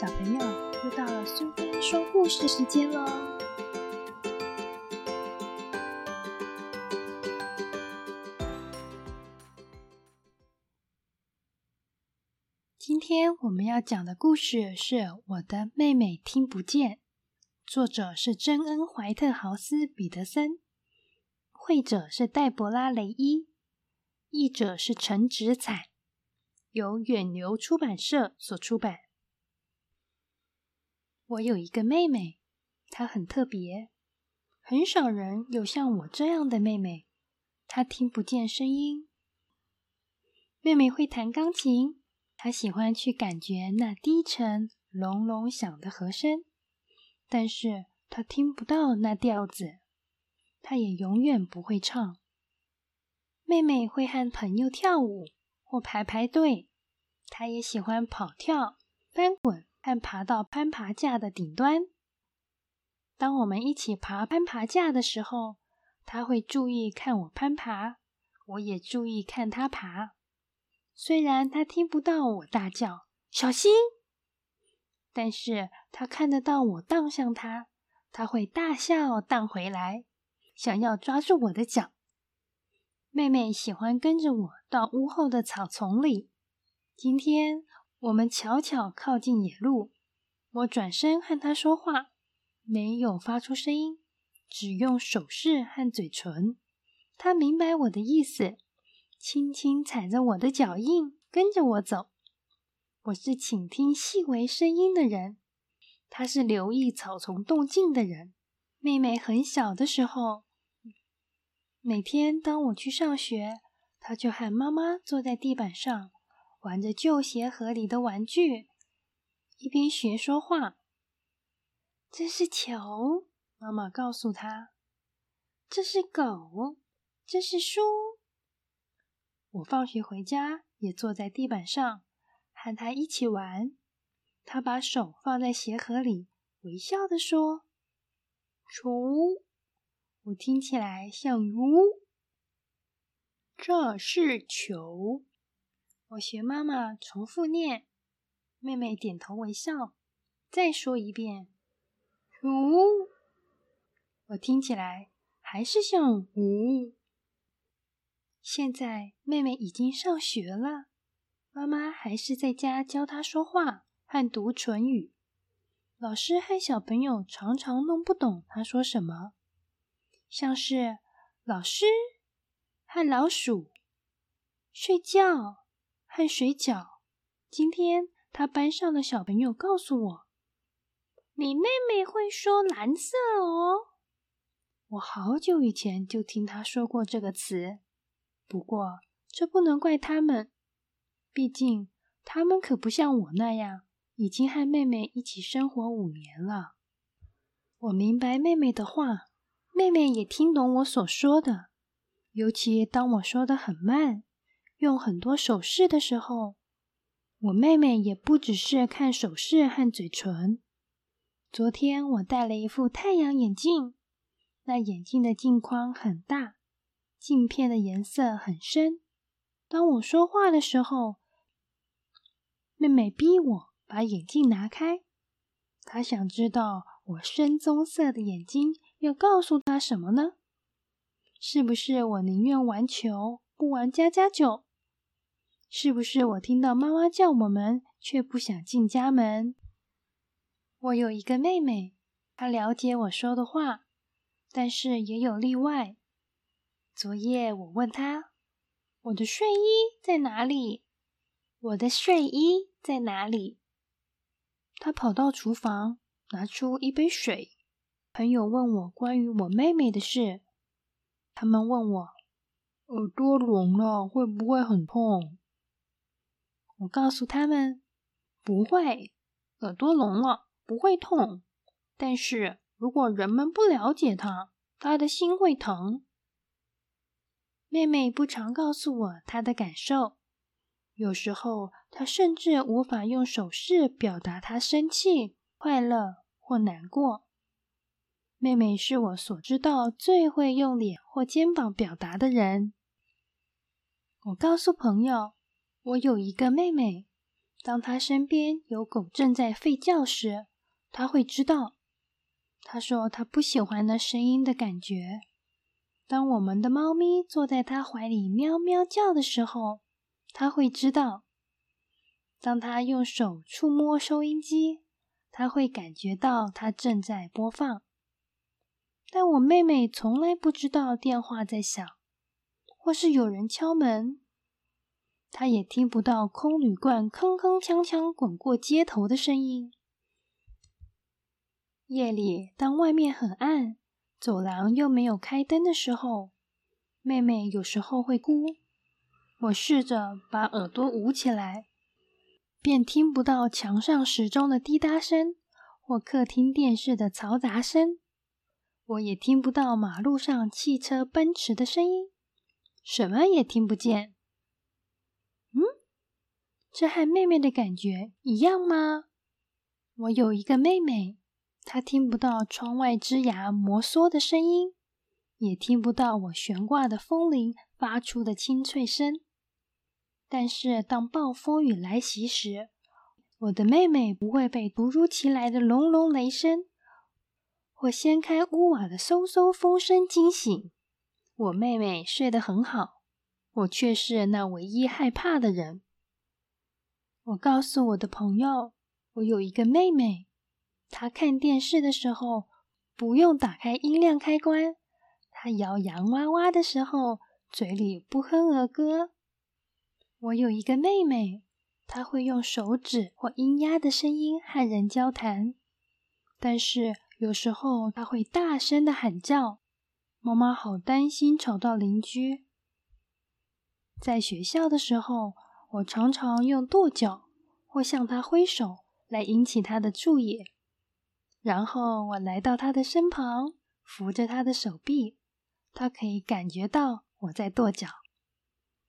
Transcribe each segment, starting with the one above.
小朋友，又到了苏菲说故事时间喽！今天我们要讲的故事是《我的妹妹听不见》，作者是珍恩·怀特豪斯·彼得森，绘者是黛博拉·雷伊，译者是陈植彩，由远流出版社所出版。我有一个妹妹，她很特别，很少人有像我这样的妹妹。她听不见声音。妹妹会弹钢琴，她喜欢去感觉那低沉、隆隆响的和声，但是她听不到那调子。她也永远不会唱。妹妹会和朋友跳舞或排排队，她也喜欢跑跳、翻滚。和爬到攀爬架的顶端。当我们一起爬攀爬架的时候，他会注意看我攀爬，我也注意看他爬。虽然他听不到我大叫“小心”，但是他看得到我荡向他，他会大笑荡回来，想要抓住我的脚。妹妹喜欢跟着我到屋后的草丛里。今天。我们悄悄靠近野鹿，我转身和他说话，没有发出声音，只用手势和嘴唇。他明白我的意思，轻轻踩着我的脚印，跟着我走。我是倾听细微声音的人，他是留意草丛动静的人。妹妹很小的时候，每天当我去上学，她就和妈妈坐在地板上。玩着旧鞋盒里的玩具，一边学说话。这是球，妈妈告诉他。这是狗，这是书。我放学回家也坐在地板上和他一起玩。他把手放在鞋盒里，微笑的说：“球。”我听起来像“如”。这是球。我学妈妈重复念，妹妹点头微笑，再说一遍“呜”，我听起来还是像“呜”。现在妹妹已经上学了，妈妈还是在家教她说话和读唇语。老师和小朋友常常弄不懂她说什么，像是“老师”和“老鼠”睡觉。和水饺。今天他班上的小朋友告诉我：“你妹妹会说蓝色哦。”我好久以前就听他说过这个词，不过这不能怪他们，毕竟他们可不像我那样已经和妹妹一起生活五年了。我明白妹妹的话，妹妹也听懂我所说的，尤其当我说的很慢。用很多手势的时候，我妹妹也不只是看手势和嘴唇。昨天我戴了一副太阳眼镜，那眼镜的镜框很大，镜片的颜色很深。当我说话的时候，妹妹逼我把眼镜拿开。她想知道我深棕色的眼睛要告诉她什么呢？是不是我宁愿玩球，不玩家家酒？是不是我听到妈妈叫我们，却不想进家门？我有一个妹妹，她了解我说的话，但是也有例外。昨夜我问她：“我的睡衣在哪里？”“我的睡衣在哪里？”她跑到厨房，拿出一杯水。朋友问我关于我妹妹的事，他们问我：“耳朵聋了，会不会很痛？”我告诉他们，不会，耳朵聋了不会痛，但是如果人们不了解他，他的心会疼。妹妹不常告诉我她的感受，有时候她甚至无法用手势表达她生气、快乐或难过。妹妹是我所知道最会用脸或肩膀表达的人。我告诉朋友。我有一个妹妹，当她身边有狗正在吠叫时，她会知道。她说她不喜欢那声音的感觉。当我们的猫咪坐在她怀里喵喵叫的时候，她会知道。当她用手触摸收音机，她会感觉到它正在播放。但我妹妹从来不知道电话在响，或是有人敲门。他也听不到空铝罐铿铿锵锵滚过街头的声音。夜里，当外面很暗，走廊又没有开灯的时候，妹妹有时候会哭。我试着把耳朵捂起来，便听不到墙上时钟的滴答声或客厅电视的嘈杂声。我也听不到马路上汽车奔驰的声音，什么也听不见。这和妹妹的感觉一样吗？我有一个妹妹。她听不到窗外枝芽摩挲的声音，也听不到我悬挂的风铃发出的清脆声。但是，当暴风雨来袭时，我的妹妹不会被突如其来的隆隆雷声或掀开屋瓦的嗖嗖风声惊醒。我妹妹睡得很好，我却是那唯一害怕的人。我告诉我的朋友，我有一个妹妹。她看电视的时候不用打开音量开关，她摇洋娃娃的时候嘴里不哼儿歌。我有一个妹妹，她会用手指或音压的声音和人交谈，但是有时候她会大声的喊叫，妈妈好担心吵到邻居。在学校的时候，我常常用跺脚或向他挥手来引起他的注意。然后我来到他的身旁，扶着他的手臂。他可以感觉到我在跺脚，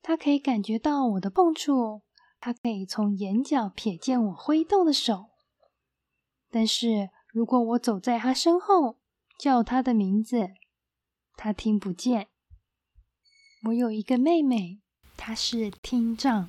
他可以感觉到我的碰触，他可以从眼角瞥见我挥动的手。但是如果我走在他身后，叫他的名字，他听不见。我有一个妹妹，她是听障。